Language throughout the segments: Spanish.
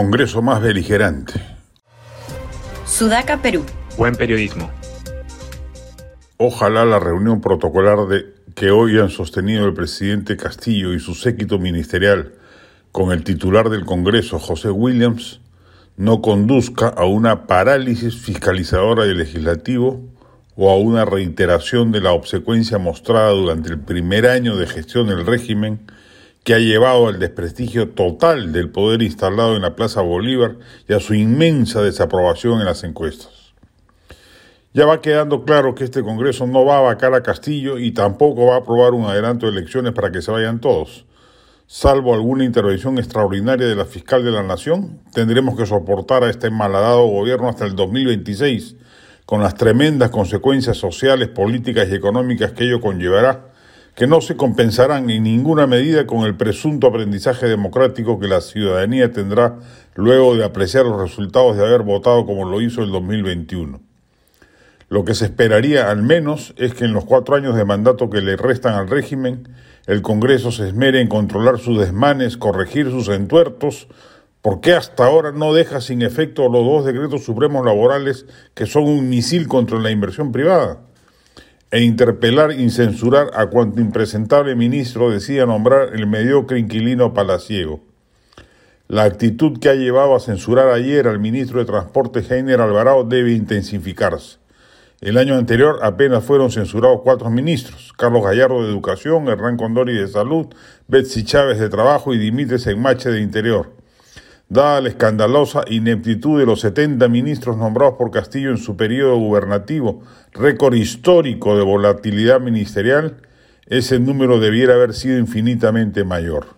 Congreso más beligerante. Sudaca, Perú. Buen periodismo. Ojalá la reunión protocolar de, que hoy han sostenido el presidente Castillo y su séquito ministerial con el titular del Congreso, José Williams, no conduzca a una parálisis fiscalizadora del legislativo o a una reiteración de la obsecuencia mostrada durante el primer año de gestión del régimen que ha llevado al desprestigio total del poder instalado en la Plaza Bolívar y a su inmensa desaprobación en las encuestas. Ya va quedando claro que este Congreso no va a vacar a Castillo y tampoco va a aprobar un adelanto de elecciones para que se vayan todos. Salvo alguna intervención extraordinaria de la fiscal de la Nación, tendremos que soportar a este malhadado gobierno hasta el 2026, con las tremendas consecuencias sociales, políticas y económicas que ello conllevará que no se compensarán en ninguna medida con el presunto aprendizaje democrático que la ciudadanía tendrá luego de apreciar los resultados de haber votado como lo hizo el 2021. Lo que se esperaría al menos es que en los cuatro años de mandato que le restan al régimen, el Congreso se esmere en controlar sus desmanes, corregir sus entuertos, porque hasta ahora no deja sin efecto los dos decretos supremos laborales que son un misil contra la inversión privada e interpelar y censurar a cuanto impresentable ministro decía nombrar el mediocre inquilino palaciego. La actitud que ha llevado a censurar ayer al ministro de Transporte Heiner Alvarado debe intensificarse. El año anterior apenas fueron censurados cuatro ministros, Carlos Gallardo de Educación, Hernán Condori de Salud, Betsy Chávez de Trabajo y Dimitres Enmache de Interior. Dada la escandalosa ineptitud de los 70 ministros nombrados por Castillo en su periodo gubernativo, récord histórico de volatilidad ministerial, ese número debiera haber sido infinitamente mayor.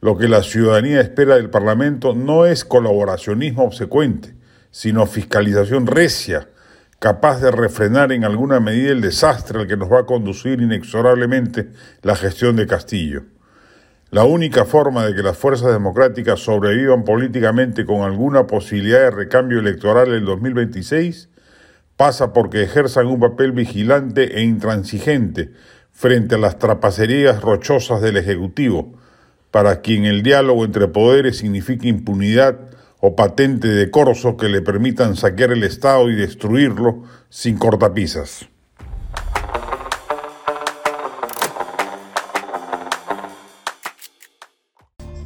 Lo que la ciudadanía espera del Parlamento no es colaboracionismo obsecuente, sino fiscalización recia, capaz de refrenar en alguna medida el desastre al que nos va a conducir inexorablemente la gestión de Castillo. La única forma de que las fuerzas democráticas sobrevivan políticamente con alguna posibilidad de recambio electoral en el 2026 pasa porque ejerzan un papel vigilante e intransigente frente a las trapacerías rochosas del Ejecutivo, para quien el diálogo entre poderes significa impunidad o patente de corso que le permitan saquear el Estado y destruirlo sin cortapisas.